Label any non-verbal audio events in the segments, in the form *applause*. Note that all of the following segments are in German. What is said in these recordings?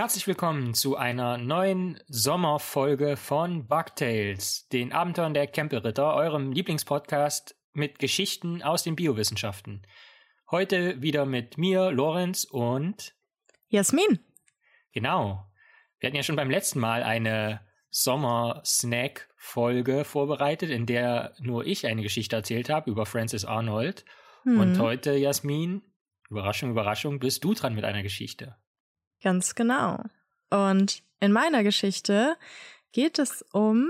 Herzlich willkommen zu einer neuen Sommerfolge von Bugtails, den Abenteuern der Campelritter, eurem Lieblingspodcast mit Geschichten aus den Biowissenschaften. Heute wieder mit mir, Lorenz und Jasmin. Genau. Wir hatten ja schon beim letzten Mal eine Sommer-Snack-Folge vorbereitet, in der nur ich eine Geschichte erzählt habe über Francis Arnold. Hm. Und heute, Jasmin, Überraschung, Überraschung, bist du dran mit einer Geschichte. Ganz genau. Und in meiner Geschichte geht es um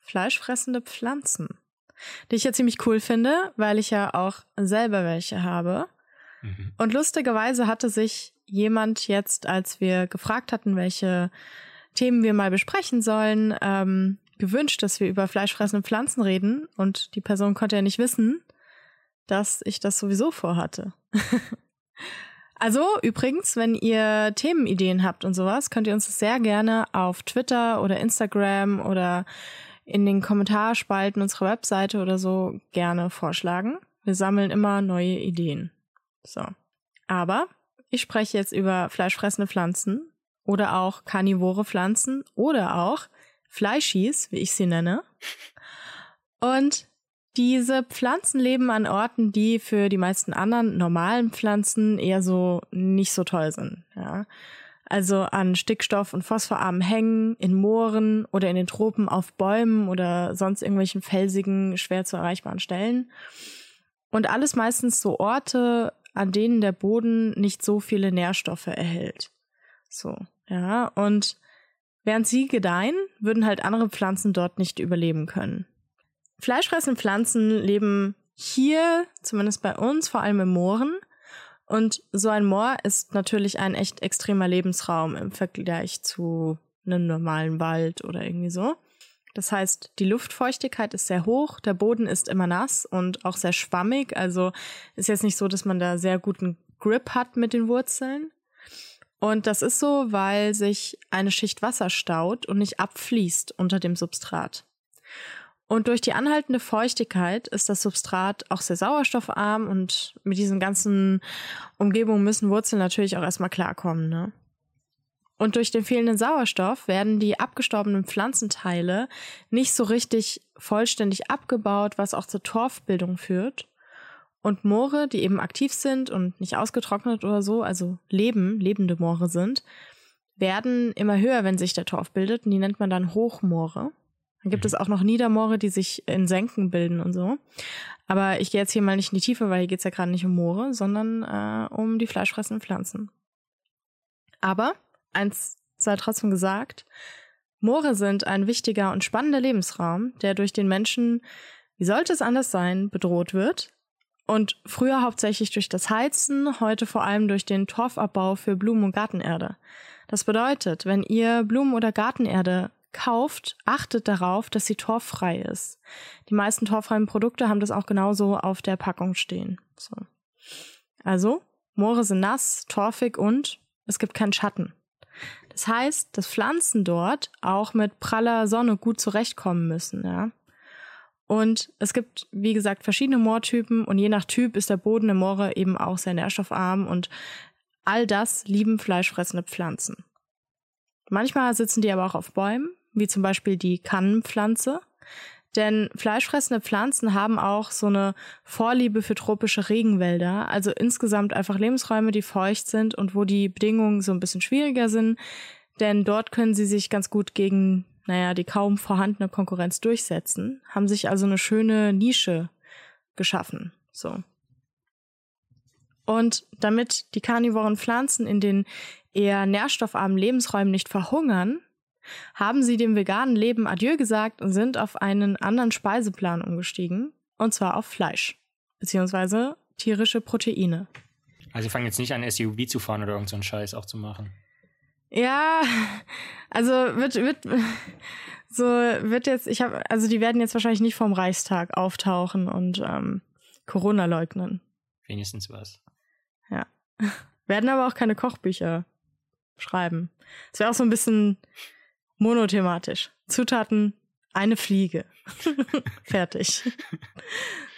fleischfressende Pflanzen die ich ja ziemlich cool finde, weil ich ja auch selber welche habe. Mhm. Und lustigerweise hatte sich jemand jetzt, als wir gefragt hatten, welche Themen wir mal besprechen sollen, ähm, gewünscht, dass wir über fleischfressende Pflanzen reden. Und die Person konnte ja nicht wissen, dass ich das sowieso vorhatte. *laughs* also übrigens, wenn ihr Themenideen habt und sowas, könnt ihr uns das sehr gerne auf Twitter oder Instagram oder in den Kommentarspalten unserer Webseite oder so gerne vorschlagen. Wir sammeln immer neue Ideen. So. Aber ich spreche jetzt über fleischfressende Pflanzen oder auch karnivore Pflanzen oder auch Fleischis, wie ich sie nenne. Und diese Pflanzen leben an Orten, die für die meisten anderen normalen Pflanzen eher so nicht so toll sind. Ja also an Stickstoff- und phosphorarmen Hängen, in Mooren oder in den Tropen auf Bäumen oder sonst irgendwelchen felsigen, schwer zu erreichbaren Stellen. Und alles meistens so Orte, an denen der Boden nicht so viele Nährstoffe erhält. So, ja, und während sie gedeihen, würden halt andere Pflanzen dort nicht überleben können. Fleischfressende Pflanzen leben hier, zumindest bei uns, vor allem in Mooren und so ein Moor ist natürlich ein echt extremer Lebensraum im Vergleich zu einem normalen Wald oder irgendwie so. Das heißt, die Luftfeuchtigkeit ist sehr hoch, der Boden ist immer nass und auch sehr schwammig. Also ist jetzt nicht so, dass man da sehr guten Grip hat mit den Wurzeln. Und das ist so, weil sich eine Schicht Wasser staut und nicht abfließt unter dem Substrat. Und durch die anhaltende Feuchtigkeit ist das Substrat auch sehr sauerstoffarm und mit diesen ganzen Umgebungen müssen Wurzeln natürlich auch erstmal klarkommen. Ne? Und durch den fehlenden Sauerstoff werden die abgestorbenen Pflanzenteile nicht so richtig vollständig abgebaut, was auch zur Torfbildung führt. Und Moore, die eben aktiv sind und nicht ausgetrocknet oder so, also leben, lebende Moore sind, werden immer höher, wenn sich der Torf bildet. Und die nennt man dann Hochmoore. Dann gibt mhm. es auch noch Niedermoore, die sich in Senken bilden und so. Aber ich gehe jetzt hier mal nicht in die Tiefe, weil hier geht es ja gerade nicht um Moore, sondern äh, um die fleischfressenden Pflanzen. Aber eins sei trotzdem gesagt, Moore sind ein wichtiger und spannender Lebensraum, der durch den Menschen, wie sollte es anders sein, bedroht wird. Und früher hauptsächlich durch das Heizen, heute vor allem durch den Torfabbau für Blumen- und Gartenerde. Das bedeutet, wenn ihr Blumen- oder Gartenerde kauft, achtet darauf, dass sie torffrei ist. Die meisten torffreien Produkte haben das auch genauso auf der Packung stehen. So. Also, Moore sind nass, torfig und es gibt keinen Schatten. Das heißt, dass Pflanzen dort auch mit praller Sonne gut zurechtkommen müssen, ja. Und es gibt, wie gesagt, verschiedene Moortypen und je nach Typ ist der Boden im Moore eben auch sehr nährstoffarm und all das lieben fleischfressende Pflanzen. Manchmal sitzen die aber auch auf Bäumen wie zum Beispiel die Kannenpflanze. Denn fleischfressende Pflanzen haben auch so eine Vorliebe für tropische Regenwälder, also insgesamt einfach Lebensräume, die feucht sind und wo die Bedingungen so ein bisschen schwieriger sind, denn dort können sie sich ganz gut gegen, naja, die kaum vorhandene Konkurrenz durchsetzen, haben sich also eine schöne Nische geschaffen, so. Und damit die karnivoren Pflanzen in den eher nährstoffarmen Lebensräumen nicht verhungern, haben sie dem veganen Leben Adieu gesagt und sind auf einen anderen Speiseplan umgestiegen, und zwar auf Fleisch, beziehungsweise tierische Proteine. Also sie fangen jetzt nicht an, SUV zu fahren oder irgendeinen so Scheiß auch zu machen. Ja, also wird, wird, so wird jetzt, ich habe, also die werden jetzt wahrscheinlich nicht vom Reichstag auftauchen und ähm, Corona leugnen. Wenigstens was. Ja. *laughs* Werden aber auch keine Kochbücher schreiben. Es wäre auch so ein bisschen Monothematisch. Zutaten, eine Fliege. *laughs* Fertig.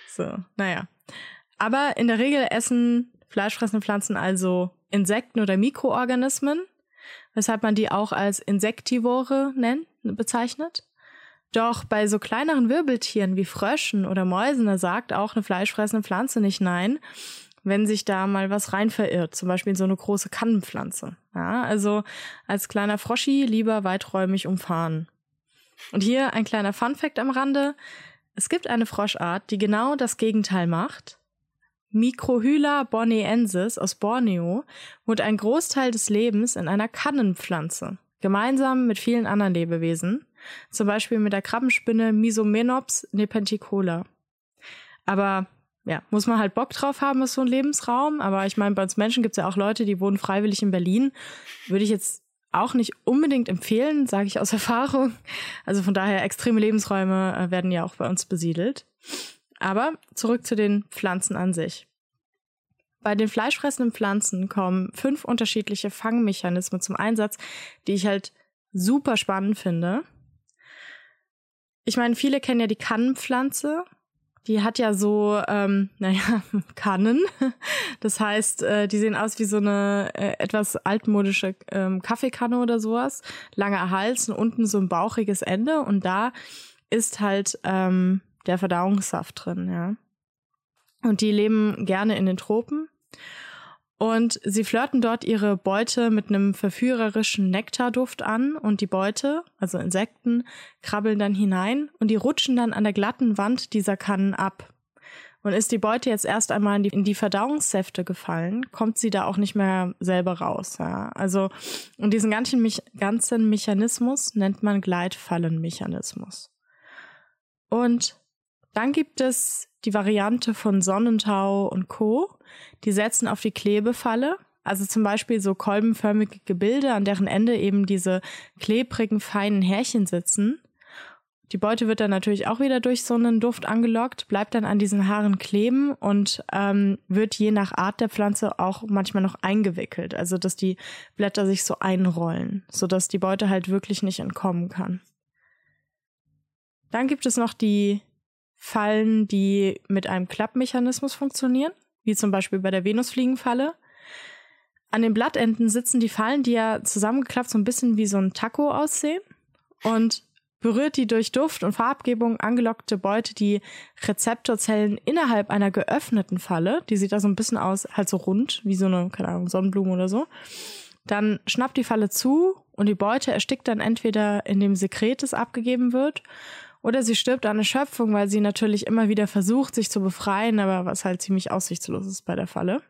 so, naja. Aber in der Regel essen fleischfressende Pflanzen also Insekten oder Mikroorganismen, weshalb man die auch als Insektivore nennt, bezeichnet. Doch bei so kleineren Wirbeltieren wie Fröschen oder Mäusen, da sagt auch eine fleischfressende Pflanze nicht nein, wenn sich da mal was rein verirrt, zum Beispiel in so eine große Kannenpflanze. Ja, also als kleiner Froschi lieber weiträumig umfahren. Und hier ein kleiner Funfact am Rande. Es gibt eine Froschart, die genau das Gegenteil macht. Microhyla borneensis aus Borneo wohnt ein Großteil des Lebens in einer Kannenpflanze, gemeinsam mit vielen anderen Lebewesen, zum Beispiel mit der Krabbenspinne Misomenops nepenticola. Aber ja, muss man halt Bock drauf haben, ist so ein Lebensraum. Aber ich meine, bei uns Menschen gibt es ja auch Leute, die wohnen freiwillig in Berlin. Würde ich jetzt auch nicht unbedingt empfehlen, sage ich aus *laughs* Erfahrung. Also von daher, extreme Lebensräume äh, werden ja auch bei uns besiedelt. Aber zurück zu den Pflanzen an sich. Bei den fleischfressenden Pflanzen kommen fünf unterschiedliche Fangmechanismen zum Einsatz, die ich halt super spannend finde. Ich meine, viele kennen ja die Kannenpflanze. Die hat ja so, ähm, *laughs* naja, Kannen. Das heißt, äh, die sehen aus wie so eine äh, etwas altmodische ähm, Kaffeekanne oder sowas. Langer Hals und unten so ein bauchiges Ende. Und da ist halt ähm, der Verdauungssaft drin, ja. Und die leben gerne in den Tropen. Und sie flirten dort ihre Beute mit einem verführerischen Nektarduft an und die Beute, also Insekten, krabbeln dann hinein und die rutschen dann an der glatten Wand dieser Kannen ab. Und ist die Beute jetzt erst einmal in die, in die Verdauungssäfte gefallen, kommt sie da auch nicht mehr selber raus. Ja. Also, und diesen ganzen, ganzen Mechanismus nennt man Gleitfallenmechanismus. Und dann gibt es die Variante von Sonnentau und Co. Die setzen auf die Klebefalle. Also zum Beispiel so kolbenförmige Gebilde, an deren Ende eben diese klebrigen, feinen Härchen sitzen. Die Beute wird dann natürlich auch wieder durch so einen Duft angelockt, bleibt dann an diesen Haaren kleben und ähm, wird je nach Art der Pflanze auch manchmal noch eingewickelt. Also dass die Blätter sich so einrollen, sodass die Beute halt wirklich nicht entkommen kann. Dann gibt es noch die Fallen, die mit einem Klappmechanismus funktionieren, wie zum Beispiel bei der Venusfliegenfalle. An den Blattenden sitzen die Fallen, die ja zusammengeklappt so ein bisschen wie so ein Taco aussehen und berührt die durch Duft und Farbgebung angelockte Beute die Rezeptorzellen innerhalb einer geöffneten Falle. Die sieht da so ein bisschen aus, halt so rund, wie so eine, keine Ahnung, Sonnenblume oder so. Dann schnappt die Falle zu und die Beute erstickt dann entweder in dem Sekret, das abgegeben wird, oder sie stirbt an Erschöpfung, weil sie natürlich immer wieder versucht, sich zu befreien, aber was halt ziemlich aussichtslos ist bei der Falle.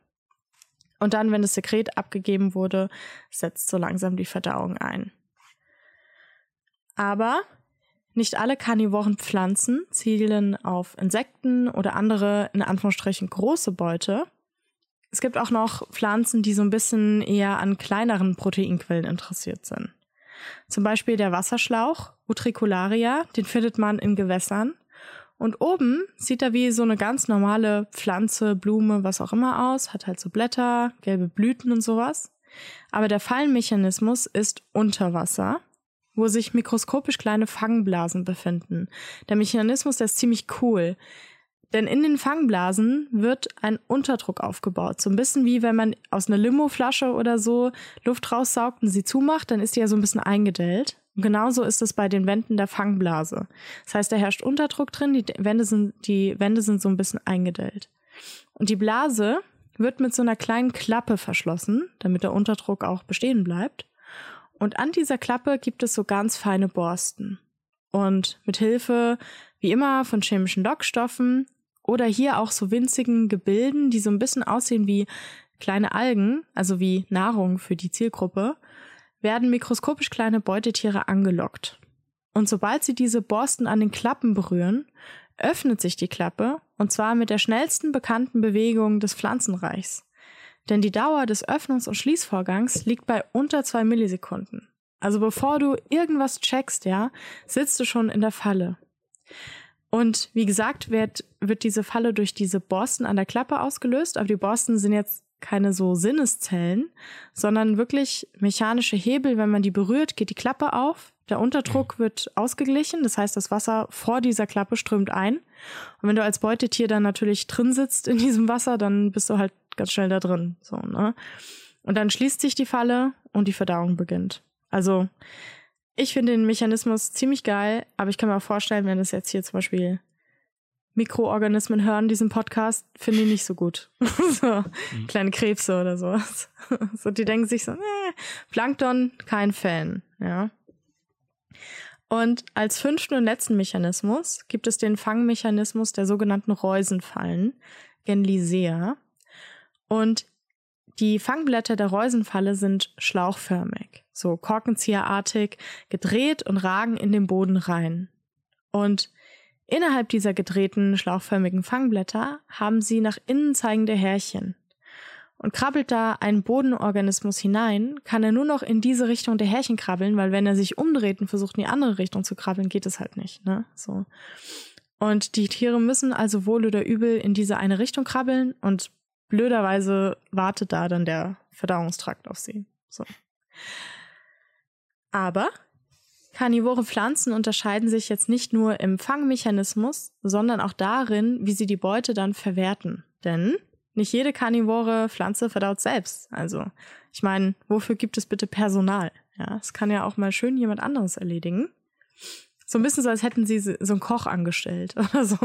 Und dann, wenn das Sekret abgegeben wurde, setzt so langsam die Verdauung ein. Aber nicht alle karnivoren Pflanzen zielen auf Insekten oder andere, in Anführungsstrichen, große Beute. Es gibt auch noch Pflanzen, die so ein bisschen eher an kleineren Proteinquellen interessiert sind. Zum Beispiel der Wasserschlauch, Utricularia, den findet man in Gewässern. Und oben sieht er wie so eine ganz normale Pflanze, Blume, was auch immer aus, hat halt so Blätter, gelbe Blüten und sowas. Aber der Fallenmechanismus ist unter Wasser, wo sich mikroskopisch kleine Fangblasen befinden. Der Mechanismus, der ist ziemlich cool. Denn in den Fangblasen wird ein Unterdruck aufgebaut. So ein bisschen wie wenn man aus einer Limoflasche oder so Luft raussaugt und sie zumacht, dann ist die ja so ein bisschen eingedellt. Und genauso ist es bei den Wänden der Fangblase. Das heißt, da herrscht Unterdruck drin, die Wände sind, die Wände sind so ein bisschen eingedellt. Und die Blase wird mit so einer kleinen Klappe verschlossen, damit der Unterdruck auch bestehen bleibt. Und an dieser Klappe gibt es so ganz feine Borsten. Und mit Hilfe, wie immer, von chemischen Lockstoffen oder hier auch so winzigen Gebilden, die so ein bisschen aussehen wie kleine Algen, also wie Nahrung für die Zielgruppe, werden mikroskopisch kleine Beutetiere angelockt. Und sobald sie diese Borsten an den Klappen berühren, öffnet sich die Klappe, und zwar mit der schnellsten bekannten Bewegung des Pflanzenreichs. Denn die Dauer des Öffnungs- und Schließvorgangs liegt bei unter zwei Millisekunden. Also bevor du irgendwas checkst, ja, sitzt du schon in der Falle. Und wie gesagt, wird, wird diese Falle durch diese Borsten an der Klappe ausgelöst, aber die Borsten sind jetzt keine so Sinneszellen, sondern wirklich mechanische Hebel. Wenn man die berührt, geht die Klappe auf, der Unterdruck wird ausgeglichen, das heißt, das Wasser vor dieser Klappe strömt ein. Und wenn du als Beutetier dann natürlich drin sitzt in diesem Wasser, dann bist du halt ganz schnell da drin. So, ne? Und dann schließt sich die Falle und die Verdauung beginnt. Also ich finde den Mechanismus ziemlich geil, aber ich kann mir auch vorstellen, wenn das jetzt hier zum Beispiel Mikroorganismen hören, diesen Podcast, finde ich nicht so gut. *laughs* so, mhm. kleine Krebse oder sowas. *laughs* so, die denken sich so, nee, Plankton, kein Fan, ja. Und als fünften und letzten Mechanismus gibt es den Fangmechanismus der sogenannten Reusenfallen, Genlisea. Und die Fangblätter der Reusenfalle sind schlauchförmig, so korkenzieherartig, gedreht und ragen in den Boden rein. Und innerhalb dieser gedrehten, schlauchförmigen Fangblätter haben sie nach innen zeigende Härchen. Und krabbelt da ein Bodenorganismus hinein, kann er nur noch in diese Richtung der Härchen krabbeln, weil wenn er sich umdreht und versucht in die andere Richtung zu krabbeln, geht es halt nicht, ne? So. Und die Tiere müssen also wohl oder übel in diese eine Richtung krabbeln und blöderweise wartet da dann der Verdauungstrakt auf sie. So. Aber karnivore Pflanzen unterscheiden sich jetzt nicht nur im Fangmechanismus, sondern auch darin, wie sie die Beute dann verwerten. Denn nicht jede karnivore Pflanze verdaut selbst. Also, ich meine, wofür gibt es bitte Personal? Ja, es kann ja auch mal schön jemand anderes erledigen. So ein bisschen so, als hätten sie so einen Koch angestellt *laughs* oder so.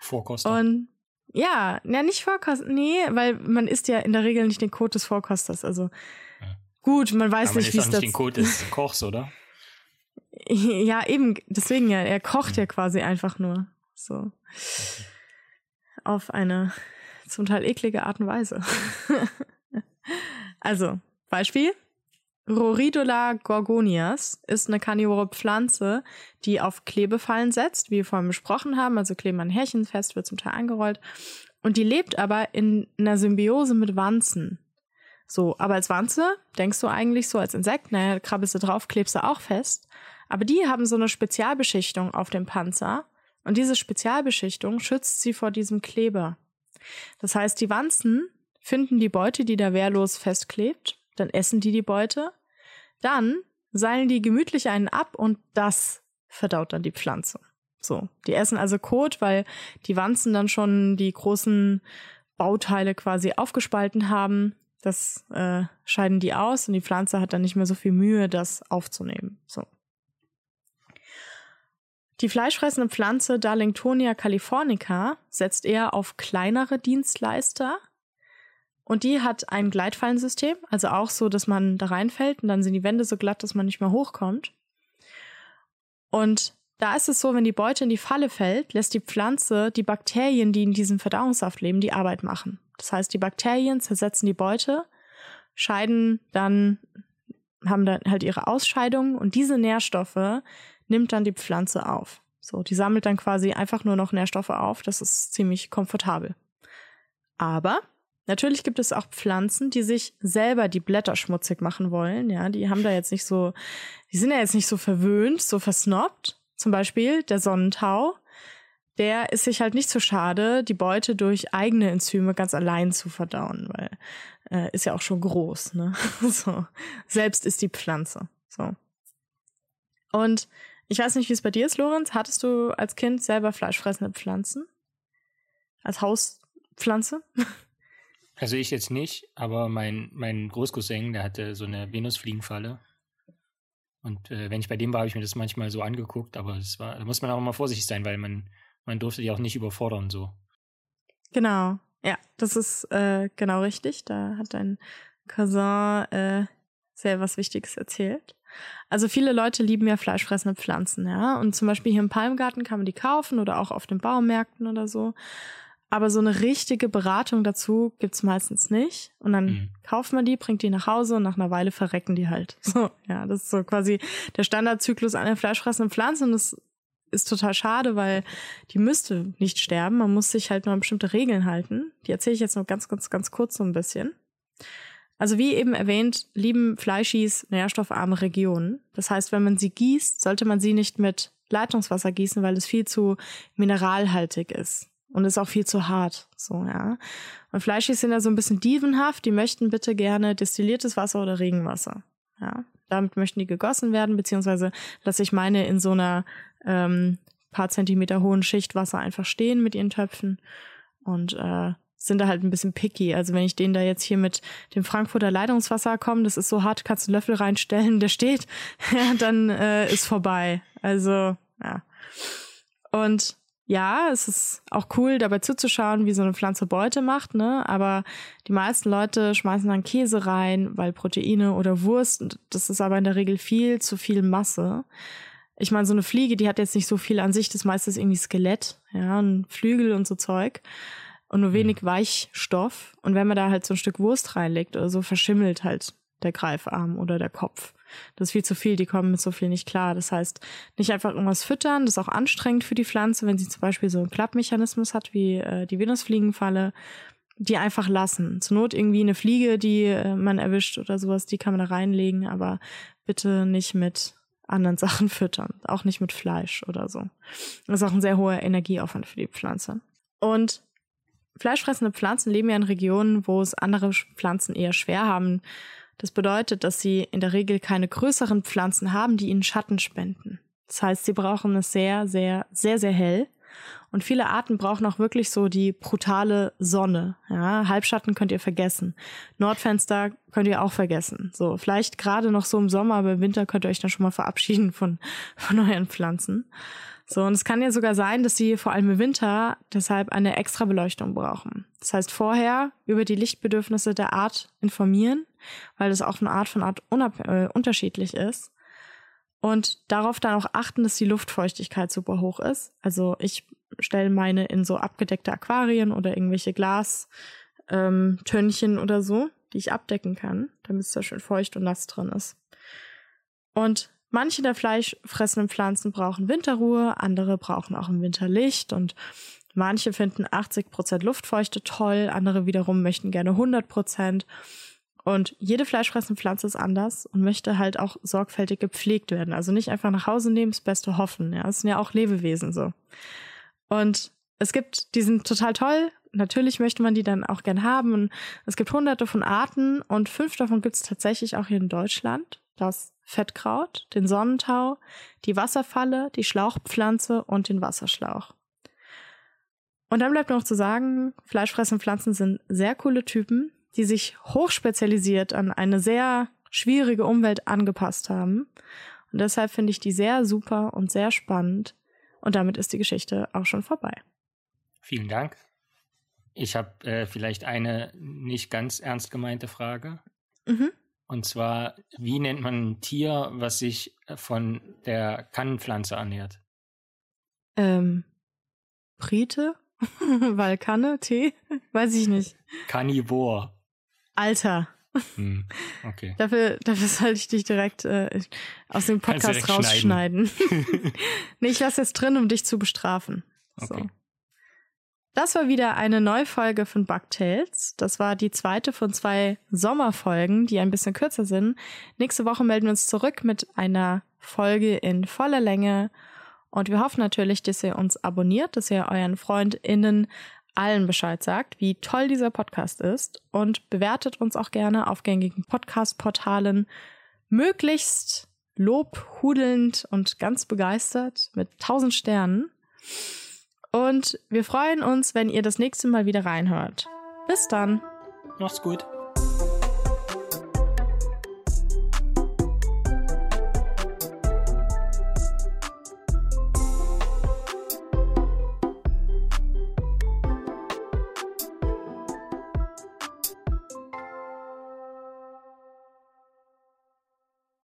Vorkoster. Und ja, ja, nicht Vorkoster. Nee, weil man isst ja in der Regel nicht den Code des Vorkosters. Also. Gut, man weiß Aber nicht, wie es das. den Code des Kochs, oder? *laughs* ja, eben. Deswegen ja. Er kocht ja quasi einfach nur. So. Auf eine zum Teil eklige Art und Weise. *laughs* also, Beispiel. Roridola gorgonias ist eine karnivore Pflanze, die auf Klebefallen setzt, wie wir vorhin besprochen haben. Also kleben an Härchen fest, wird zum Teil eingerollt. Und die lebt aber in einer Symbiose mit Wanzen. So, aber als Wanze denkst du eigentlich so als Insekt, naja, krabbelst du drauf, klebst du auch fest. Aber die haben so eine Spezialbeschichtung auf dem Panzer. Und diese Spezialbeschichtung schützt sie vor diesem Kleber. Das heißt, die Wanzen finden die Beute, die da wehrlos festklebt, dann essen die die Beute, dann seilen die gemütlich einen ab und das verdaut dann die Pflanze. So, die essen also Kot, weil die Wanzen dann schon die großen Bauteile quasi aufgespalten haben. Das äh, scheiden die aus und die Pflanze hat dann nicht mehr so viel Mühe, das aufzunehmen. So. Die fleischfressende Pflanze Darlingtonia californica setzt eher auf kleinere Dienstleister und die hat ein Gleitfallensystem, also auch so, dass man da reinfällt und dann sind die Wände so glatt, dass man nicht mehr hochkommt. Und da ist es so, wenn die Beute in die Falle fällt, lässt die Pflanze die Bakterien, die in diesem Verdauungssaft leben, die Arbeit machen. Das heißt, die Bakterien zersetzen die Beute, scheiden dann, haben dann halt ihre Ausscheidungen und diese Nährstoffe nimmt dann die Pflanze auf. So, die sammelt dann quasi einfach nur noch Nährstoffe auf. Das ist ziemlich komfortabel. Aber natürlich gibt es auch Pflanzen, die sich selber die Blätter schmutzig machen wollen. Ja, die haben da jetzt nicht so, die sind ja jetzt nicht so verwöhnt, so versnobbt. Zum Beispiel der Sonnentau. Der ist sich halt nicht so schade, die Beute durch eigene Enzyme ganz allein zu verdauen, weil äh, ist ja auch schon groß, ne? *laughs* so. Selbst ist die Pflanze. So. Und ich weiß nicht, wie es bei dir ist, Lorenz. Hattest du als Kind selber fleischfressende Pflanzen? Als Hauspflanze? *laughs* Also ich jetzt nicht, aber mein, mein Großcousin, der hatte so eine Venusfliegenfalle. Und äh, wenn ich bei dem war, habe ich mir das manchmal so angeguckt, aber das war, da muss man auch immer vorsichtig sein, weil man, man durfte die auch nicht überfordern so. Genau, ja, das ist äh, genau richtig. Da hat dein Cousin äh, sehr was Wichtiges erzählt. Also viele Leute lieben ja fleischfressende Pflanzen, ja. Und zum Beispiel hier im Palmgarten kann man die kaufen oder auch auf den Baumärkten oder so. Aber so eine richtige Beratung dazu gibt's meistens nicht. Und dann mhm. kauft man die, bringt die nach Hause und nach einer Weile verrecken die halt. *laughs* So, ja, das ist so quasi der Standardzyklus einer fleischfressenden Pflanze und das ist total schade, weil die müsste nicht sterben. Man muss sich halt nur an bestimmte Regeln halten. Die erzähle ich jetzt noch ganz, ganz, ganz kurz so ein bisschen. Also wie eben erwähnt, lieben Fleischis nährstoffarme Regionen. Das heißt, wenn man sie gießt, sollte man sie nicht mit Leitungswasser gießen, weil es viel zu mineralhaltig ist und ist auch viel zu hart. So, ja. Und Fleischis sind ja so ein bisschen dievenhaft, die möchten bitte gerne destilliertes Wasser oder Regenwasser. Ja. Damit möchten die gegossen werden, beziehungsweise lasse ich meine in so einer ähm, paar Zentimeter hohen Schicht Wasser einfach stehen mit ihren Töpfen. Und äh, sind da halt ein bisschen picky. Also wenn ich denen da jetzt hier mit dem Frankfurter Leitungswasser komme, das ist so hart, kannst du einen Löffel reinstellen, der steht, *laughs* ja, dann äh, ist vorbei. Also, ja. Und ja, es ist auch cool, dabei zuzuschauen, wie so eine Pflanze Beute macht, ne? Aber die meisten Leute schmeißen dann Käse rein, weil Proteine oder Wurst, das ist aber in der Regel viel zu viel Masse. Ich meine, so eine Fliege, die hat jetzt nicht so viel an sich, das meiste ist irgendwie Skelett, ja, ein Flügel und so Zeug und nur wenig mhm. Weichstoff. Und wenn man da halt so ein Stück Wurst reinlegt oder so, verschimmelt halt der Greifarm oder der Kopf. Das ist viel zu viel, die kommen mit so viel nicht klar. Das heißt, nicht einfach irgendwas füttern, das ist auch anstrengend für die Pflanze, wenn sie zum Beispiel so einen Klappmechanismus hat, wie äh, die Venusfliegenfalle, die einfach lassen. Zur Not irgendwie eine Fliege, die äh, man erwischt oder sowas, die kann man da reinlegen, aber bitte nicht mit anderen *laughs* Sachen füttern, auch nicht mit Fleisch oder so. Das ist auch ein sehr hoher Energieaufwand für die Pflanze. Und fleischfressende Pflanzen leben ja in Regionen, wo es andere Pflanzen eher schwer haben. Das bedeutet, dass sie in der Regel keine größeren Pflanzen haben, die ihnen Schatten spenden. Das heißt, sie brauchen es sehr, sehr, sehr, sehr hell. Und viele Arten brauchen auch wirklich so die brutale Sonne. Ja, Halbschatten könnt ihr vergessen. Nordfenster könnt ihr auch vergessen. So, vielleicht gerade noch so im Sommer, aber im Winter könnt ihr euch dann schon mal verabschieden von, *laughs* von euren Pflanzen. So, und es kann ja sogar sein, dass sie vor allem im Winter deshalb eine extra Beleuchtung brauchen. Das heißt, vorher über die Lichtbedürfnisse der Art informieren, weil das auch von Art von Art äh, unterschiedlich ist. Und darauf dann auch achten, dass die Luftfeuchtigkeit super hoch ist. Also ich stelle meine in so abgedeckte Aquarien oder irgendwelche Glastönchen ähm, oder so, die ich abdecken kann, damit es da schön feucht und nass drin ist. Und Manche der fleischfressenden Pflanzen brauchen Winterruhe, andere brauchen auch im Winter Licht und manche finden 80% Luftfeuchte toll, andere wiederum möchten gerne 100%. Und jede fleischfressende Pflanze ist anders und möchte halt auch sorgfältig gepflegt werden. Also nicht einfach nach Hause nehmen, das Beste hoffen. Ja, es sind ja auch Lebewesen so. Und es gibt, die sind total toll. Natürlich möchte man die dann auch gern haben. Es gibt hunderte von Arten und fünf davon gibt es tatsächlich auch hier in Deutschland. Das Fettkraut, den Sonnentau, die Wasserfalle, die Schlauchpflanze und den Wasserschlauch. Und dann bleibt noch zu sagen, fleischfressende Pflanzen sind sehr coole Typen, die sich hochspezialisiert an eine sehr schwierige Umwelt angepasst haben. Und deshalb finde ich die sehr super und sehr spannend. Und damit ist die Geschichte auch schon vorbei. Vielen Dank. Ich habe äh, vielleicht eine nicht ganz ernst gemeinte Frage. Mhm. Und zwar, wie nennt man ein Tier, was sich von der Kannenpflanze ernährt? Ähm, Brite? *laughs* Weil Kanne, Tee? *laughs* Weiß ich nicht. Kannibor. Alter. Hm, *laughs* okay. Dafür, dafür sollte ich dich direkt äh, aus dem Podcast rausschneiden. nee, ich lasse jetzt drin, um dich zu bestrafen. Okay. Das war wieder eine Neufolge von Bugtails. Das war die zweite von zwei Sommerfolgen, die ein bisschen kürzer sind. Nächste Woche melden wir uns zurück mit einer Folge in voller Länge. Und wir hoffen natürlich, dass ihr uns abonniert, dass ihr euren FreundInnen allen Bescheid sagt, wie toll dieser Podcast ist und bewertet uns auch gerne auf gängigen Podcast-Portalen möglichst lobhudelnd und ganz begeistert mit tausend Sternen. Und wir freuen uns, wenn ihr das nächste Mal wieder reinhört. Bis dann. Macht's gut.